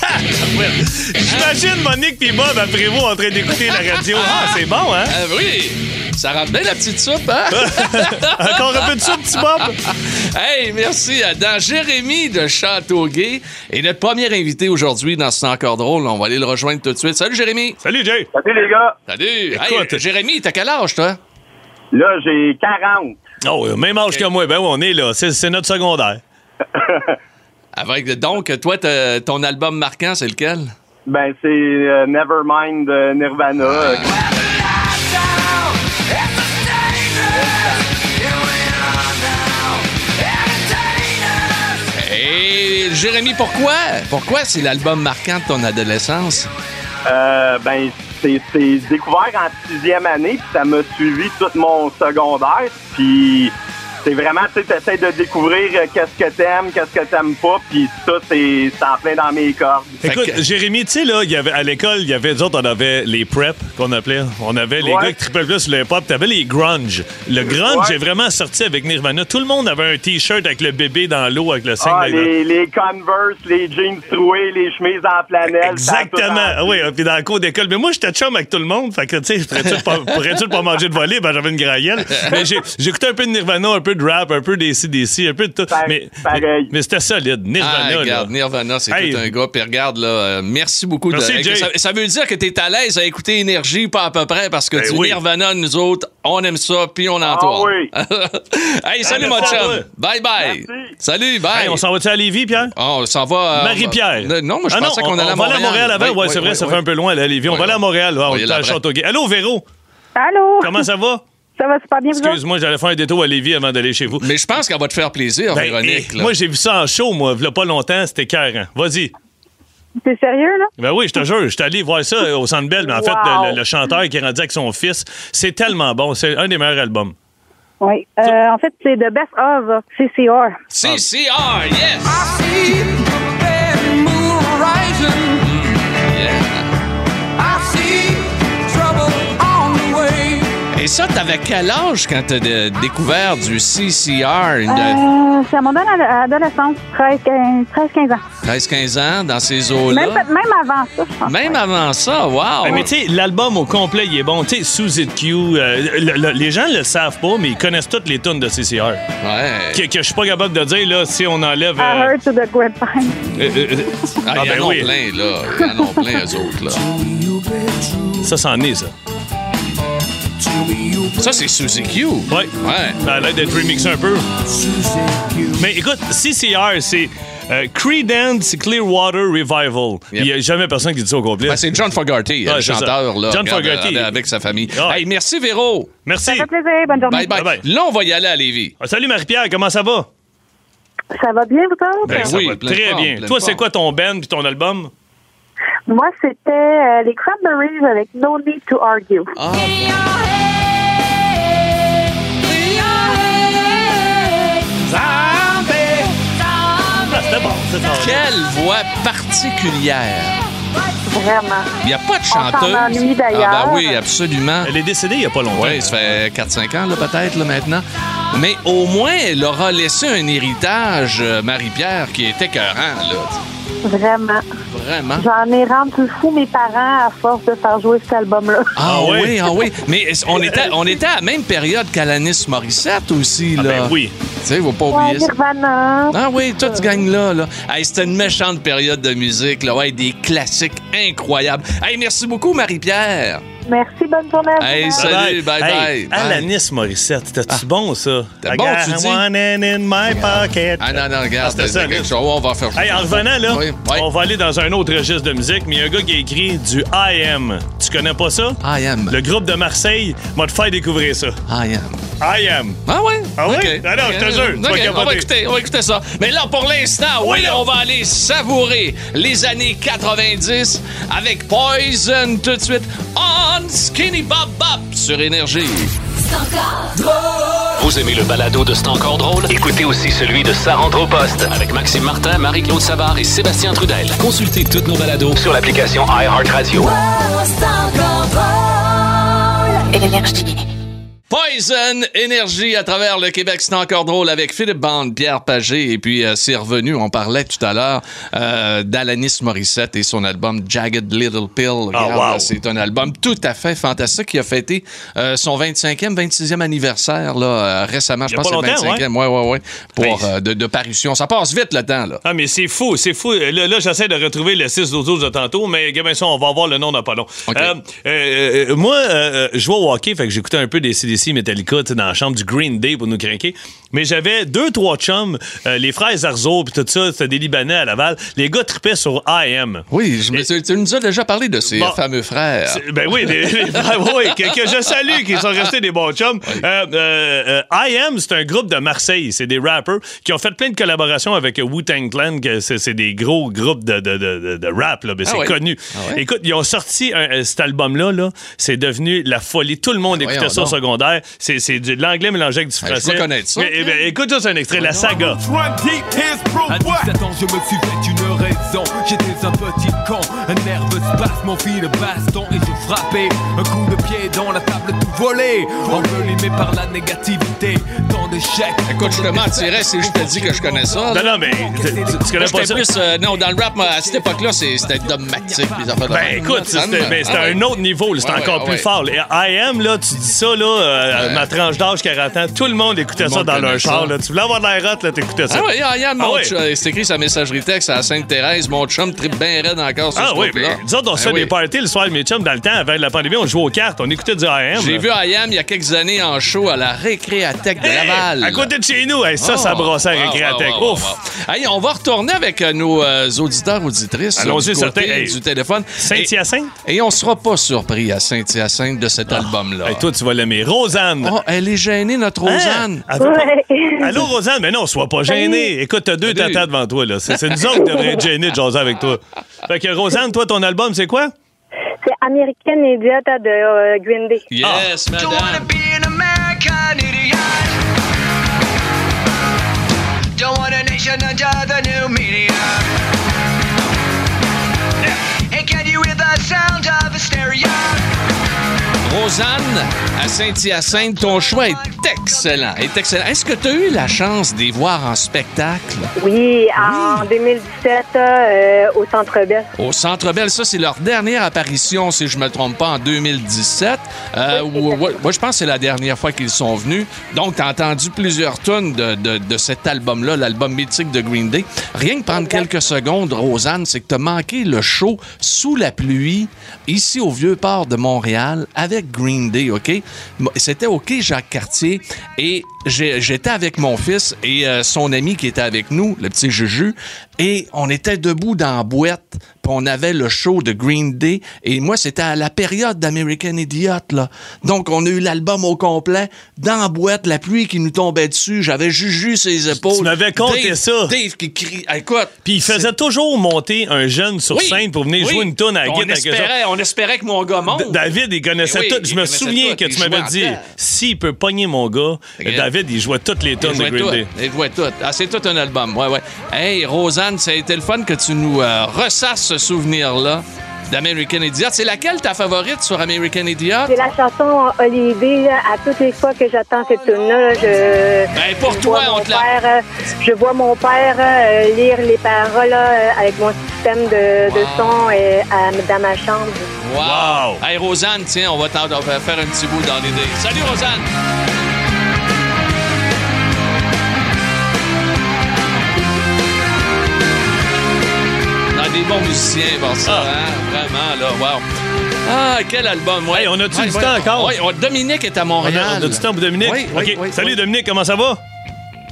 Tabarouette. J'imagine Monique puis Bob après vous en train d'écouter la radio. Ah, c'est bon, hein? Ah oui, ça rentre bien la petite soupe, hein? Encore un peu de ça, petit Bob? hey, merci dans Jérémy de Châteauguay. Et notre premier invité aujourd'hui dans C'est encore drôle, on va aller le rejoindre tout de suite. Salut Jérémy. Salut, Jay. Salut les gars. Salut. Écoute. Hey, Jérémy, t'as quel âge, toi? Là, j'ai 40. Oh, même âge que moi. Ben oui, on est là. C'est c'est notre secondaire. Avec, donc, toi, ton album marquant, c'est lequel? Ben, c'est euh, Nevermind de Nirvana. Euh, Et Jérémy, pourquoi? Pourquoi c'est l'album marquant de ton adolescence? Euh, ben, c'est découvert en sixième année, puis ça m'a suivi tout mon secondaire. Puis c'est vraiment, tu sais, t'essaies de découvrir euh, qu'est-ce que t'aimes, qu'est-ce que t'aimes pas, puis ça, c'est en plein dans mes cordes. Écoute, que- Jérémy, tu sais, là, il y avait, à l'école, il y avait, nous autres, on avait les prep qu'on appelait. On avait les Ouais. gars qui tripaient plus sur le hip-hop. T'avais les grunge. Le grunge Ouais. est vraiment sorti avec Nirvana. Tout le monde avait un T-shirt avec le bébé dans l'eau, avec le signe. Ah, les, les Converse, les jeans troués, les chemises en flanelle. Exactement. en- Oui, puis dans le cours d'école. Mais moi, j'étais chum avec tout le monde. Fait que, tu sais, pourrais-tu pas, pas manger de voler? Ben, j'avais une graillelle. Mais j'écoutais un peu de Nirvana, un peu de rap, un peu des CDC, un peu de tout. Mais, mais, mais c'était solide. Nirvana, Ah, regarde, là. Nirvana, c'est Hey. tout un gars. Puis regarde, là, euh, merci beaucoup. de- Merci, Hey, Jay. ça, ça veut dire que t'es à l'aise à écouter Énergie, pas à peu près, parce que Ben du oui. Nirvana, nous autres, on aime ça, puis on Ah entend. oui. hey, salut, Ah, mon chum. toi. Bye bye. Merci. Salut, bye. Hey, on s'en va-tu à Lévis, Pierre? Ah, on s'en va. euh, Marie-Pierre. on va- Non, moi, je Ah pensais non, qu'on on- allait à on va Montréal. aller à Montréal avant. Oui, Ouais, c'est vrai, ça fait un peu loin, là, Lévis. On va aller à. Montréal. là, On est à. Châteauguay. Allô, Véro? Allô? Comment ça va? Ça va super bien? Excuse-moi, j'allais faire un détour à Lévis avant d'aller chez vous. Mais je pense qu'elle va te faire plaisir, Ben, Véronique. eh, là. moi, j'ai vu ça en show, moi, il pas longtemps. C'était carré. Vas-y. T'es sérieux, là? Ben oui, je te jure, je suis allé voir ça euh, au Centre Bell, mais en fait, Wow. le, le- le chanteur qui est rendu avec son fils, c'est tellement bon. C'est un des meilleurs albums. Oui. Euh, en fait, c'est The Best of CCR. CCR, yes! Et ça, t'avais quel âge quand t'as découvert du CCR? Une Euh, c'est à mon ado- adolescence, 13-15 ans. 13-15 ans, dans ces eaux-là? Même, même avant ça, je pense. Même avant ça, wow! Ben, mais tu sais, l'album au complet, il est bon. Tu sais, Sous It Q, euh, le- le- les gens le savent pas, mais ils connaissent toutes les tunes de CCR. Ouais. Que, que je suis pas capable de dire, là, si on enlève... I euh, heard to the grapevine. euh, euh, Ah, Ah, il y en ben a oui. plein, là. Il y en a plein, eux autres, là. ça, c'en est, ça. Ça, c'est Suzy Q. Ouais. Ouais. Ça a l'air d'être remixé un peu. Mais écoute, CCR, c'est euh, Creedence Clearwater Revival. Il n'y a jamais personne qui dit ça au complet. Ben, c'est John Fogerty, Ouais, le chanteur, là. John regarde, Fogerty. euh, Avec sa famille. Hey, merci, Véro. Merci. Ça fait plaisir, bonne journée. Bye, bye. Là, on va y aller à Lévis. Ah, salut Marie-Pierre, comment ça va? Ça va bien, vous autres? Ben Ça oui, très forme, bien. Toi, c'est quoi ton band puis ton album? Moi, c'était euh, les Cranberries avec No Need to Argue. Ah, Ah, quelle voix particulière. Vraiment. Il n'y a pas de On chanteuse. ennuie d'ailleurs. Ah, ben oui, absolument. Elle est décédée il n'y a pas longtemps. Oui, ça fait 4-5 ans, là, peut-être, là, maintenant. Mais au moins, elle aura laissé un héritage, euh, Marie-Pierre, qui était écœurant, là. Vraiment. Vraiment? J'en ai rendu fou mes parents à force de faire jouer cet album-là. Ah, Ah ouais? oui, ah oui. Mais on était, on était à la même période qu'Alanis Morissette aussi, là. Ah ben oui. Tu sais, faut pas Ouais, oublier ça. Nirvana. Ah oui, toute gang-là. Là. Hey, C'était une méchante période de musique. Là. Ouais, des classiques incroyables. Hey, merci beaucoup, Marie-Pierre. Merci, bonne journée à vous. Hey, salut, bye bye. Hey, bye. Alanis Morissette, c'était-tu bon, ça? I bon, tu dis? one in my pocket. Ah non, non, regarde. Ah, c'était ça, quelque chose. On va faire Hey, en revenant, là, Oui, oui. on va aller dans un autre registre de musique, mais il y a un gars qui a écrit du I Am. Tu connais pas ça? I am. Le groupe de Marseille m'a te faire découvrir ça. I am. I Am. Ah ouais? Ah ouais? Ok. Ah non, je te jure, tu vas Ok, on, va écouter, on va écouter ça. Mais là, pour l'instant, oui, on va aller savourer les années 90 avec Poison tout de suite on Skinny Bob Bop sur Énergie. Vous aimez le balado de C'est encore drôle? Écoutez aussi celui de Sa rentre au poste avec Maxime Martin, Marie-Claude Savard et Sébastien Trudel. Consultez toutes nos balados sur l'application iHeartRadio. Énergie. Poison Énergie à travers le Québec, c'est encore drôle avec Philippe Bande, Pierre Pagé et puis euh, c'est revenu, on parlait tout à l'heure euh, d'Alanis Morissette et son album Jagged Little Pill. Wow. là, C'est un album tout à fait fantastique qui a fêté euh, son 25e, 26e anniversaire là, récemment, je pense que c'est le longtemps, 25e, ouais, ouais, ouais, pour euh, de, de parution. Ça passe vite le temps là. Ah, mais c'est fou, c'est fou. Là, là, j'essaie de retrouver le 6 d'auto de tantôt, mais gamin, on va avoir le nom dans pas long. Moi, je jouais au hockey, fait que j'écoutais un peu des CDC Metallica dans la chambre du Green Day pour nous craquer. Mais j'avais deux, trois chums, euh, les frères Zarzo, puis tout ça, c'était des Libanais à Laval. Les gars tripaient sur IM. Oui, je me, tu, tu nous as déjà parlé de ces Bon. fameux frères. Ben oui, oui, que, que je salue, qui sont restés des bons chums. Euh, euh, euh, I Am, c'est un groupe de Marseille. C'est des rappers qui ont fait plein de collaborations avec Wu-Tang Clan, que c'est des gros groupes de, de, de, de rap, là, mais Ah c'est connu. Ah. Écoute, ils ont sorti un- euh, cet album-là, là, c'est devenu la folie. Tout le monde Ah, écoutait ça au donc. Secondaire. C'est c'est de l'anglais mélangé avec du Ah, je français. dois connaître ça. Mais, eh ben, écoute, ça, c'est un extrait, La Saga. À 17 ans, je me suis fait une raison. J'étais un petit con, un nerveux spasme, mon fil de baston et je frappais un coup de pied dans la table tout volé. Envelimé par la négativité, tant d'échecs. Écoute, je te mentirais si je te dis que je connais ça. Non, non, mais tu, connais pas ça? plus, euh, non, dans le rap, à cette époque-là, c'était dogmatique, les affaires de Ben écoute, c'était ah un autre niveau, c'était Ouais, encore ouais, plus ouais. fort. Et I am, là, tu dis ça, là, euh, ma tranche d'âge 40 ans, tout le monde écoutait Tout le ça monde dans leur char. Là. Tu voulais avoir de l'air hot, là, t'écoutais ça. Ah oui, ah, Yann, Ah chum, c'est écrit sa messagerie texte à Sainte-Thérèse. Mon chum tripe bien raide encore sur Ah ce oui, groupe-là. mais nous autres, on se Ben fait oui. des parties le soir, mes chums, dans le temps, avant la pandémie, on jouait aux cartes, on écoutait du I am. J'ai vu Ayam il y a quelques années en show à la Récréathèque de Laval. à côté de chez nous, hey, ça, Oh, ça brossait à wow, Récréatech. Ouf. Hey, on va retourner avec euh, nos euh, auditeurs, auditrices. Allons-y, du côté certain. Hey. du téléphone. Saint-Hyacinthe? Et, et on sera pas surpris à Saint-Hyacinthe de cet album-là. Hey, toi, tu vas l'aimer. Rosanne. Oh, elle est gênée, notre Rosanne. Hein? Ouais. Allô, Rosanne? Mais non, sois pas gênée. Écoute, t'as deux tatas devant toi, là. C'est c'est nous autres qui devraient être gênés de jaser avec toi. Fait que, Rosanne, toi, ton album, c'est quoi? C'est American Idiot de euh, Green Day. Yes, madame. Don't Rosanne, à Saint-Hyacinthe, ton choix est excellent. Est excellent. Est-ce que tu as eu la chance d'y voir en spectacle? Oui, en 2017 euh, au Centre Bell. Au Centre Bell, ça, c'est leur dernière apparition, si je me trompe pas, en 2017. Euh, où- moi, je pense que c'est la dernière fois qu'ils sont venus. Donc, tu as entendu plusieurs tonnes de, de- de cet album-là, l'album mythique de Green Day. Rien que prendre quelques secondes, Rosanne, c'est que tu as manqué le show sous la pluie, ici au Vieux-Port de Montréal, avec Green Day, OK? C'était OK, Jacques Cartier. Et j'étais avec mon fils et euh, son ami qui était avec nous, le petit Juju, et on était debout dans la boîte, puis on avait le show de Green Day, et moi, c'était à la période d'American Idiot, là. Donc, on a eu l'album au complet, dans la boîte, la pluie qui nous tombait dessus, j'avais Juju sur les épaules. Tu m'avais compté Dave- ça. Dave qui crie, écoute. Puis il faisait toujours monter un jeune sur Oui, scène pour venir oui. jouer une tonne à la on guitare. chose. espérait, on espérait que mon gars monte. David, il connaissait oui, tout. Je me souviens que tu m'avais dit, s'il peut pogner mon gars. David, il jouait toutes les tonnes de Green tout. Day. Il jouait tout. Ah, c'est tout un album. Ouais, ouais. Hey, Rosanne, ça a été le fun que tu nous euh, ressasses ce souvenir-là d'American Idiot. C'est laquelle ta favorite sur American Idiot? C'est la chanson Holiday. là. À toutes les fois que j'entends cette tune-là, je. Ben, pour je toi, vois on mon te la- père, euh, Je vois mon père euh, lire les paroles euh, avec mon système de, de son et, à- dans ma chambre. Wow! Hey, Rosanne, tiens, on va, t'en- on va faire un petit bout dans l'idée. Salut, Rosanne! Des bons musiciens, pour ça, hein? Vraiment, là, wow! Ah, quel album, ouais. Hey, on a-tu Ouais, du ouais, temps encore? ouais, Dominique est à On Montréal. a, on a du temps pour Dominique? Oui, oui, OK. oui, Salut oui. Dominique, comment ça va?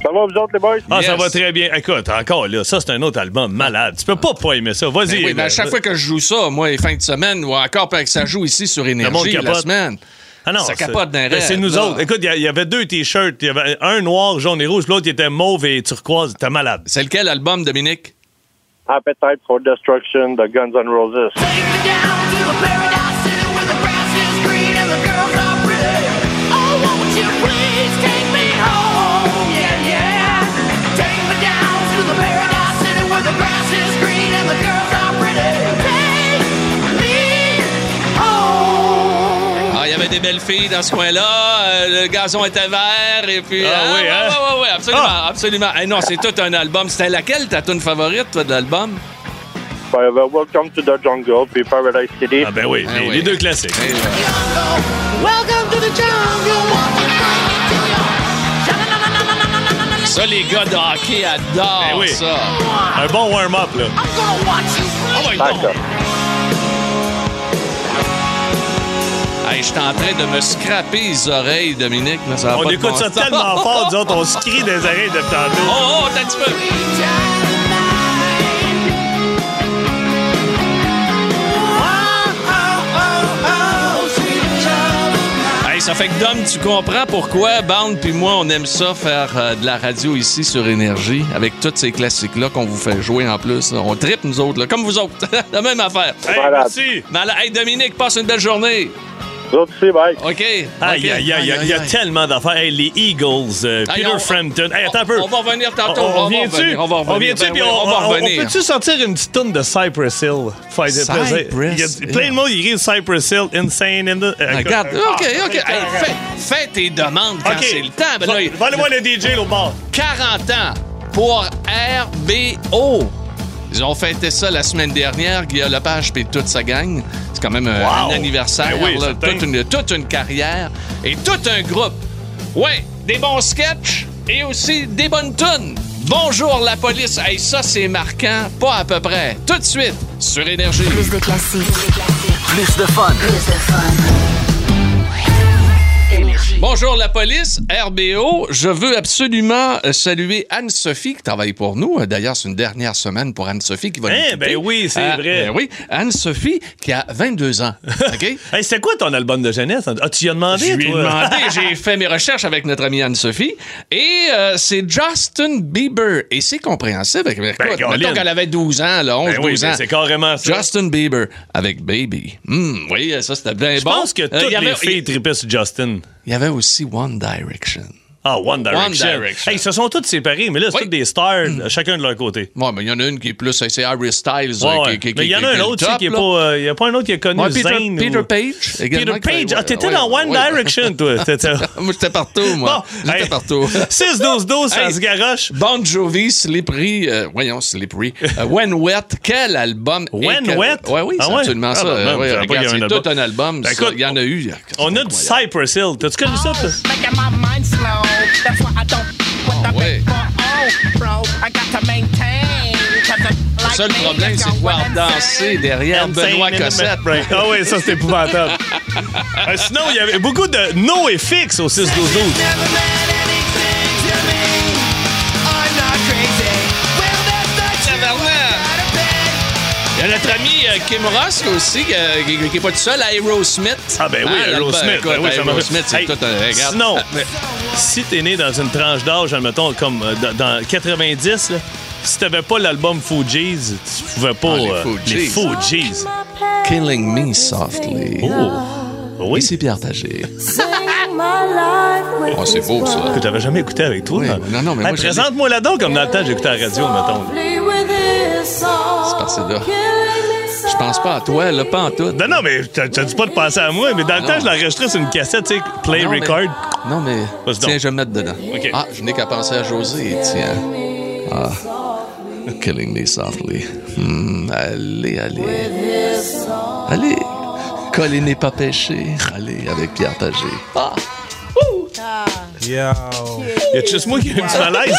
Ça va, vous autres, les boys? Ah, ça va très bien. Écoute, encore là, ça c'est un autre album malade. Tu peux pas pas aimer ça. Vas-y. Ben oui, mais à là. chaque fois que je joue ça, moi, les fins de semaine, ou encore que ça joue ici sur Énergie la capote. semaine. Ah non, ça c'est- capote d'un ben, rêve, C'est nous là. autres. Écoute, il y a- avait deux t-shirts. Il y avait un noir, jaune et rouge, l'autre il était mauve et turquoise. T'es malade. C'est lequel album, Dominique? Appetite for Destruction the Guns N' Roses. Ah, il y avait des belles filles dans ce coin-là. euh, le gazon était vert et puis. Ah oui, ouais, hein? ouais, ouais, ouais, absolument, Ah! absolument. Eh non, c'est tout un album. C'était laquelle ta tune favorite, toi, de l'album? Ben, il y avait Welcome to the Jungle puis Paradise City. Ah ben oui, Ah les, oui. les deux classiques. Eh, Ça, les gars de hockey adorent Eh oui. ça. Un bon warm-up, là. Oh my. God! Hey, je suis en train de me scraper les oreilles, Dominique. là, ça On écoute ça tellement fort, autres, on se crie des oreilles de tantôt. Oh, oh, t'as un petit peu. Hey, ça fait que Dom, tu comprends pourquoi Band puis moi, on aime ça faire euh, de la radio ici sur Énergie, avec tous ces classiques-là qu'on vous fait jouer en plus. là. On tripe, nous autres, là, comme vous autres. la même affaire. Hey, merci. Malade. Hey, Dominique, passe une belle journée. Vous autres aussi, bye. OK. Aïe, OK. aïe, aïe, aïe, il y a tellement d'affaires. Hey, les Eagles, euh, Peter on- Frampton. Hey, attends un peu. On va revenir tantôt. On, on va vient-tu? revenir, On va revenir. On vient-tu? Ben puis oui, on, on va on- on revenir. peut-tu sortir une petite tonne de Cypress Hill? Il y a Hill. plein de mots, ils écrivent Cypress Hill, Insane in the... euh, Regarde. ah, OK, OK. ah, Hey, fais, fais tes demandes quand OK. c'est le temps. Ben là, Va, va aller voir le DJ, l'autre bord. 40 ans pour RBO. Ils ont fêté ça la semaine dernière, Guillaume Lepage et toute sa gang. C'est quand même un, Wow. un anniversaire, Ben oui, là, toute, une, toute une carrière et tout un groupe. Ouais, des bons sketchs et aussi des bonnes tunes. Bonjour la police. Hey, ça c'est marquant, pas à peu près. Tout de suite sur Énergie. Plus de classiques. Plus de fun. Plus de fun. Bonjour la police, RBO. Je veux absolument euh, saluer Anne-Sophie qui travaille pour nous. Euh, D'ailleurs, c'est une dernière semaine pour Anne-Sophie qui va nous quitter. ben oui, c'est Euh, vrai. ben oui, Anne-Sophie qui a 22 ans. OK? Hey, c'est quoi ton album de jeunesse? Ah, tu y as demandé, Je lui ai toi? demandé, j'ai fait mes recherches avec notre amie Anne-Sophie et euh, c'est Justin Bieber. Et c'est compréhensible. Ben, Colin. mettons qu'elle avait 12 ans, là, 11, Ben oui, 12 ben ans. c'est carrément ça. Justin Bieber avec Baby. Hum, oui, ça c'était bien Je bon. pense que toutes il y avait- les filles tripaient sur Justin. Il y avait aussi One Direction. Ah, One Direction. Direction. Hey, ils se sont tous séparés, mais là, c'est Oui. tous des stars, chacun de leur côté. Ouais, mais il y en a une qui est plus, c'est Harry Styles. Ouais, euh, ouais. qui, qui- mais il y en a un est autre aussi top, qui est pas. euh, Il n'y a pas un autre qui a connu Ouais, Peter, Zayn. Peter ou- Page. également, Peter Page. Ah, t'étais ouais, dans One ouais. Direction, toi. Moi, j'étais partout, moi. Bon, j'étais hey, partout. 6-12-12, ça Hey. se garoche. Bon Jovi, Slippery, euh, voyons, Slippery. Euh, When Wet, quel album. When Wet? Ouais, oui, Ah c'est ouais? absolument Ah, ça. Euh, c'est tout un album. Ben, il y en a eu. On a du Cypress Hill. T'as-tu connu ça, toi? Ah, ouais. Le seul problème, c'est de pouvoir danser derrière Benoît the Cossette. Ah oui, ça, c'est épouvantable. Euh, sinon, il y avait beaucoup de no et fixe au 6-12-12. Il y a notre ami euh, Kim Ross aussi, euh, qui, qui est pas tout seul, Aerosmith. Ah ben oui, Hein, Aerosmith. ben oui, Aerosmith, c'est Hey, tout un... Regarde. Sinon, si t'es né dans une tranche d'âge, admettons, comme euh, dans, dans 90, là, si t'avais pas l'album Fugees, tu pouvais pas... Ah, les euh, Fugees. les Fugees. Killing Me Softly. Oh. Oui. C'est Pierre Tagé. Oh, c'est beau, ça. Que t'avais jamais écouté avec toi. Oui, hein? non, non, mais Hey, Présente-moi là-dedans comme dans le temps, j'écoutais à la radio, mettons. C'est que là. Je pense pas à toi, là, pas en tout. Non, non, mais t'as dit pas de penser à moi, mais dans le Non. temps, je l'enregistrais sur une cassette, tu sais, play Non, mais- record. Non, mais. Donc. Tiens, je vais me mettre dedans. Ah, je n'ai qu'à penser à José, tiens. Ah. Killing me softly. Hmm, allez, allez. Allez. Coller n'est pas péché. Allez, avec Pierre Pagé. Ah. Y a juste moi qui ai un petit malaise.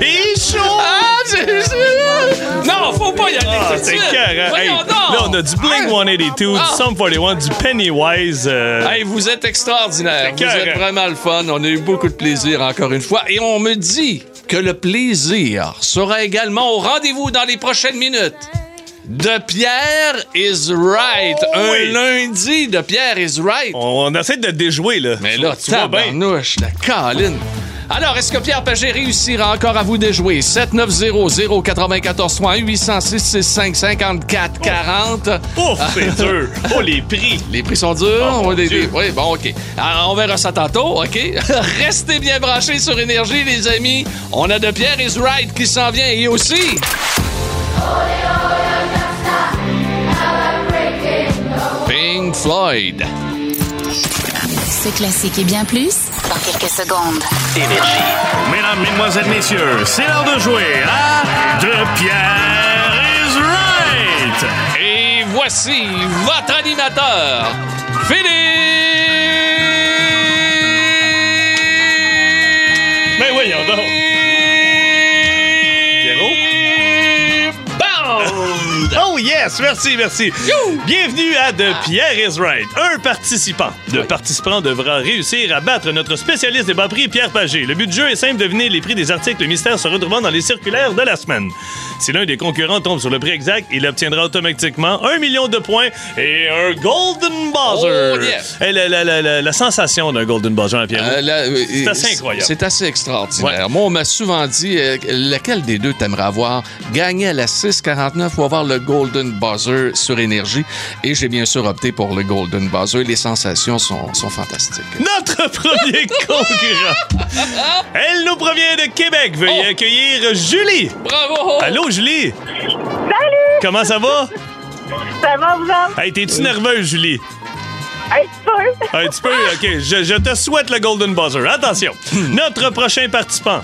J'ai chaud! Ah, j'ai- Non, faut pas y aller. Ah, tout de c'est suite. cœur, hein? Hey. Là, on a du Blink 182, Ah. du Sum 41, du Pennywise. euh, Hey, vous êtes extraordinaire. Vous êtes vraiment le fun. On a eu beaucoup de plaisir encore une fois. Et on me dit que le plaisir sera également au rendez-vous dans les prochaines minutes. De Pierre is right. Un Oui. lundi de Pierre is right. on, on essaie de le déjouer, là. Mais là, tu vois bien. la caline. Alors, est-ce que Pierre Pagé réussira encore à vous déjouer? 790-094-3 806-665-54-40. Ouf, c'est dur. Oh, les prix. Les prix sont durs? Oh, oui, bon, OK. Alors, on verra ça tantôt, OK? Restez bien branchés sur Énergie, les amis. On a de Pierre is right qui s'en vient et aussi... Pink Floyd. Ce classique et bien plus dans quelques secondes. Mesdames, Mesdemoiselles, Messieurs, c'est l'heure de jouer à De Pierre is Right! Et voici votre animateur, Philippe! Ben voyons donc. Yes, merci, merci. Bienvenue à The Pierre is Right. Un participant. Le participant devra réussir à battre notre spécialiste des bas prix, Pierre Pagé. Le but du jeu est simple, deviner les prix des articles mystères se retrouvant dans les circulaires de la semaine. Si l'un des concurrents tombe sur le prix exact, il obtiendra automatiquement un million de points et un Golden Buzzer. Oh, yeah. Eh, la, la- la- la- la sensation d'un Golden Buzzer, Pierre. Euh, euh, C'est assez incroyable. C'est assez extraordinaire. Ouais. Moi, on m'a souvent dit euh, lequel des deux t'aimerais avoir gagner à la 649 ou avoir le Golden Buzzer sur énergie. Et j'ai bien sûr opté pour le Golden Buzzer. Les sensations sont, sont fantastiques. Notre premier concurrent. Elle nous provient de Québec. Veuillez Oh. accueillir Julie. Bravo! Allô, Julie? Salut! Comment ça va? Ça va, vous autres? Hey, t'es-tu nerveuse, Julie? Un petit peu. Un petit peu? OK, je, je te souhaite le Golden Buzzer. Attention, notre prochain participant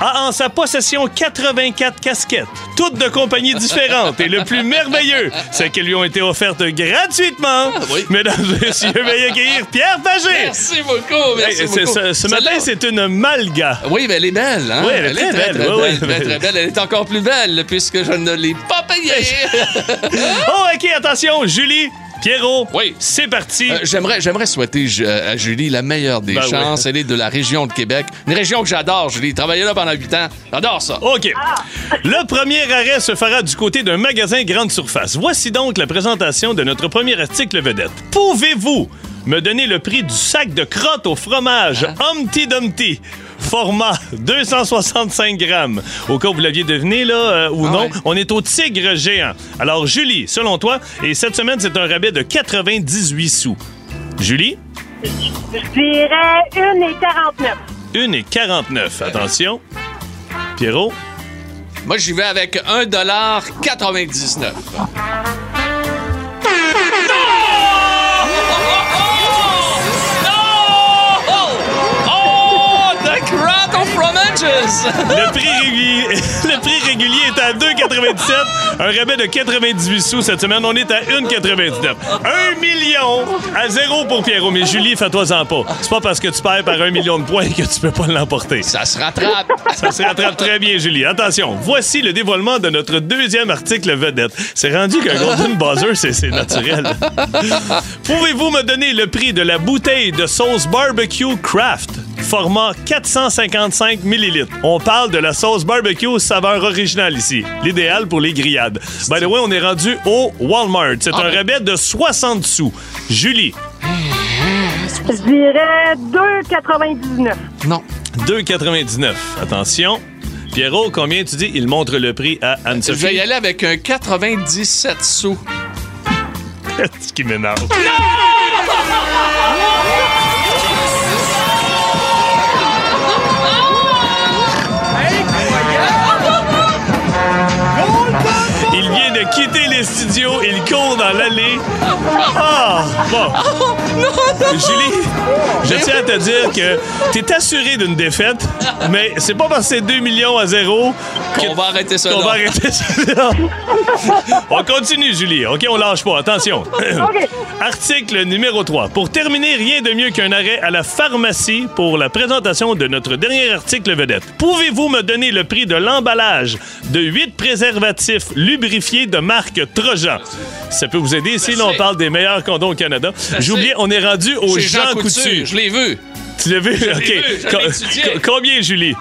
a en sa possession 84 casquettes, toutes de compagnies différentes. Et le plus merveilleux, c'est qu'elles lui ont été offertes gratuitement. Ah, oui. Mesdames et messieurs, veuillez accueillir Pierre Pagé. Merci beaucoup, merci Hey, beaucoup. ce, ce matin, c'est une malga. Oui, mais elle est belle, hein? Oui, elle est très très, belle, très oui, belle, oui. très, très belle. Elle est encore plus belle puisque je ne l'ai pas payée. Oh, OK, attention, Julie, Pierrot. Oui. C'est parti. Euh, j'aimerais, j'aimerais souhaiter Ju- à Julie la meilleure des Ben oui. chances. Elle est de la région de Québec. Une région que j'adore, Julie. Travaillé là pendant huit ans. J'adore ça. OK. Le premier arrêt se fera du côté d'un magasin grande surface. Voici donc la présentation de notre premier article vedette. Pouvez-vous me donner le prix du sac de crottes au fromage Humpty Dumpty? Format 265 grammes. Au cas où vous l'aviez deviné, là, euh, ou Ah non, ouais. on est au tigre géant. Alors, Julie, selon toi, et cette semaine, c'est un rabais de 98 sous. Julie? Je dirais 1 et 49. 1 et 49. Attention. Pierrot? Moi, j'y vais avec 1,99 Le prix, régulier, le prix régulier est à 2,97. Un rabais de 98 sous cette semaine. On est à 1,99. Un million à zéro pour Pierrot. Mais Julie, fais-toi-en pas. C'est pas parce que tu perds par un million de points que tu peux pas l'emporter. Ça se rattrape. Ça se rattrape très bien, Julie. Attention, voici le dévoilement de notre deuxième article vedette. C'est rendu qu'un Golden Buzzer, c'est c'est naturel. Pouvez-vous me donner le prix de la bouteille de sauce barbecue Kraft? Format 455 millilitres. On parle de la sauce barbecue saveur originale ici. L'idéal pour les grillades. By the way, on est rendu au Walmart. C'est Ah un ben. rabais de 60 sous. Julie, Je dirais 2,99. Non. 2,99. Attention. Pierrot, combien tu dis? Il montre le prix à Je vais y Anne-Sophie. aller avec un 97 sous. Ce qui m'énerve. quitter les studios. Il court dans l'allée. Ah! Bon. Julie, je tiens à te dire que t'es assuré d'une défaite, mais c'est pas parce que c'est 2 millions à zéro Qu'on va arrêter ça qu'on là. va arrêter ça. là. on continue, Julie. OK, on lâche pas. Attention. Article numéro 3. Pour terminer, rien de mieux qu'un arrêt à la pharmacie pour la présentation de notre dernier article vedette. Pouvez-vous me donner le prix de l'emballage de 8 préservatifs lubrifiés de marque Trojan? Ça peut vous aider si l'on parle des meilleurs condoms au Canada. J'ai oublié, on est rendu au Chez Jean, Coutu. Coutu. Je l'ai vu. Tu l'as vu? OK. vu, je Co- combien, Julie?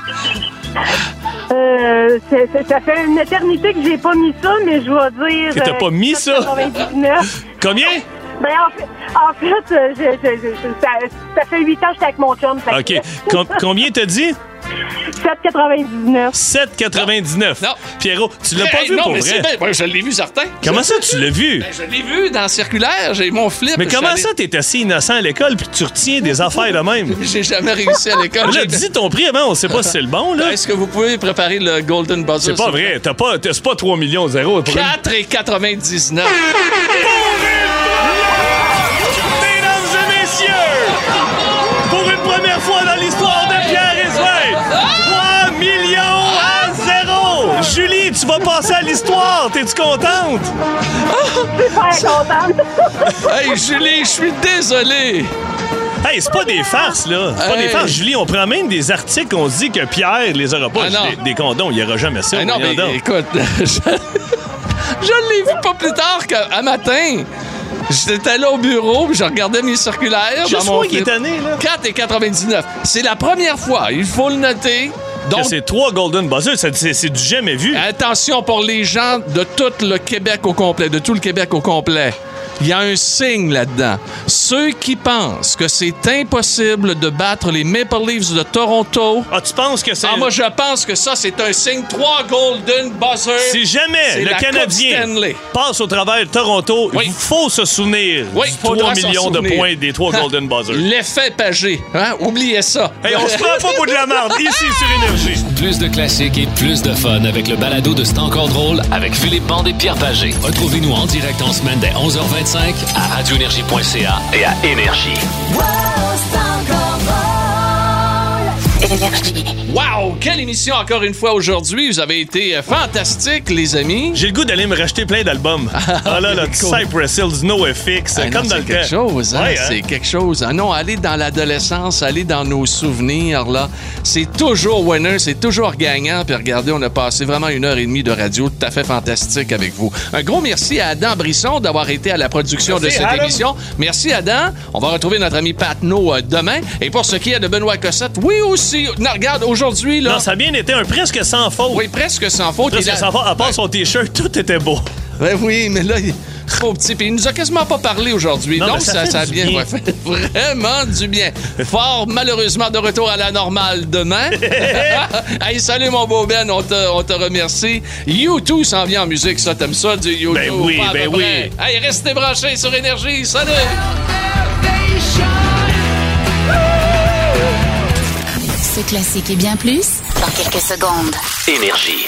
Euh, ça fait une éternité que j'ai pas mis ça, mais je vais dire. Que t'as euh, pas mis ça? 99. Combien? Ben, en fait, en fait euh, je- je- je- ça, ça fait 8 ans que j'étais avec mon chum. fait OK. Com- combien t'as dit? 7,99. 7,99. Non. Pierrot, tu l'as pas Hey, vu non, pour mais vrai? bien. Ouais, je l'ai vu certain. Comment ça, tu l'as vu? Ben, je l'ai vu dans le circulaire. J'ai mon flip. Mais comment allé- ça, t'es assez innocent à l'école puis tu retiens des affaires de même? J'ai jamais réussi à l'école. Là, J'ai- dis ton prix avant, on sait pas si c'est le bon, là. Est-ce que vous pouvez préparer le Golden Buzzer? C'est pas vrai. T'as pas, c'est pas 3 millions zéro. plaît? 4,99. Mesdames et messieurs, pour une première fois dans tu vas passer à l'histoire. T'es-tu contente? Super contente. hey, Julie, je suis désolé. Hey, c'est pas des farces, là. C'est pas Hey. des farces. Julie, on prend même des articles, on se dit que Pierre les aura pas. Ah, non. des, des condoms, il y aura jamais ça. Ah non, mais donc. écoute, je, je l'ai vu pas plus tard qu'à matin. J'étais là au bureau, puis je regardais mes circulaires. Juste dans mon moi qui est tanné, là. 4,99. C'est la première fois, il faut le noter. Donc, c'est trois Golden Buzzers, c'est du jamais vu. attention pour les gens de tout le Québec au complet, de tout le Québec au complet. Il y a un signe là-dedans. Ceux qui pensent que c'est impossible de battre les Maple Leafs de Toronto, Ah, tu penses que c'est. ah, moi je pense que ça c'est un signe. Trois Golden Buzzers. Si jamais le la Canadien passe au travers de Toronto, Oui. il faut se souvenir Oui, du faudra 3 s'en millions de points des trois Golden Buzzers. L'effet pagé. Hein? Oubliez ça. Hey, on se prend pas pour de la merde ici sur Énergie. Plus de classiques et plus de fun avec le balado de C'est encore drôle avec Philippe Bande et Pierre Pagé. Retrouvez-nous en direct en semaine dès 11h25 à radioénergie.ca et à. Énergie. Wow! Quelle émission encore une fois aujourd'hui. Vous avez été euh, fantastiques, les amis. J'ai le goût d'aller me racheter plein d'albums. Ah là là, du cool. Cypress Hills, NoFX, Ah comme non, dans c'est le quelque temps. chose, hein? Ouais, hein? C'est quelque chose. Ah non, aller dans l'adolescence, aller dans nos souvenirs, là, c'est toujours winner, c'est toujours gagnant. Puis regardez, on a passé vraiment une heure et demie de radio tout à fait fantastique avec vous. Un gros merci à Adam Brisson d'avoir été à la production Merci, de cette Adam. émission. Merci, Adam. On va retrouver notre ami Patno euh, demain. Et pour ce qui est de Benoît Cossette, oui aussi. Non, regarde, aujourd'hui, là. Non, ça a bien été un presque sans faute. Oui, presque sans faute. Presque sans faute. À part son T-shirt, tout était beau. Ben oui, mais là, il est trop petit. Puis il nous a quasiment pas parlé aujourd'hui. Non, Donc, ça ça, fait ça a du bien, bien. ouais, fait vraiment du bien. Fort, malheureusement, de retour à la normale demain. hey, salut, mon beau Ben. On te, on te remercie. U2 s'en vient en musique. Ça, t'aimes ça, du U2? Ben oui, Pas ben oui. Hey, restez branchés sur Énergie. Salut! Classique et bien plus dans quelques secondes. Énergie.